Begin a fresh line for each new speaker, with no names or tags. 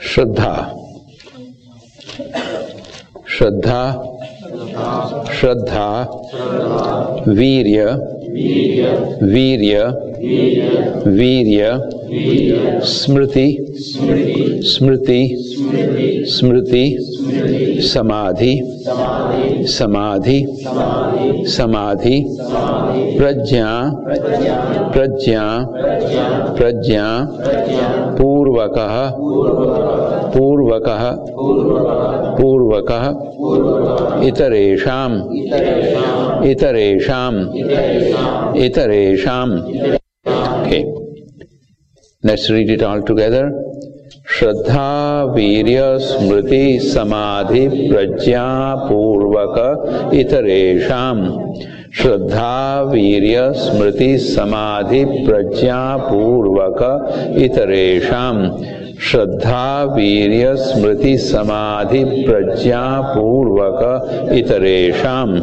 श्रद्धा। श्रद्धा श्रद्धा वीर्य वीर्य वीर्य स्मृति स्मृति स्मृति, समाधि समाधि समाधि, प्रज्ञा प्रज्ञा प्रज्ञा, पूर्वक पूर्वक पूर्वक, इतरेषाम् इतरेषाम् इतरेषाम् Okay. Let's read it all together. श्रद्धा वीर्य स्मृति समाधि प्रज्ञा पूर्वक इतरेषाम श्रद्धा वीर्य स्मृति समाधि प्रज्ञा पूर्वक इतरेषाम श्रद्धा वीर्य स्मृति समाधि प्रज्ञा पूर्वक इतरेषाम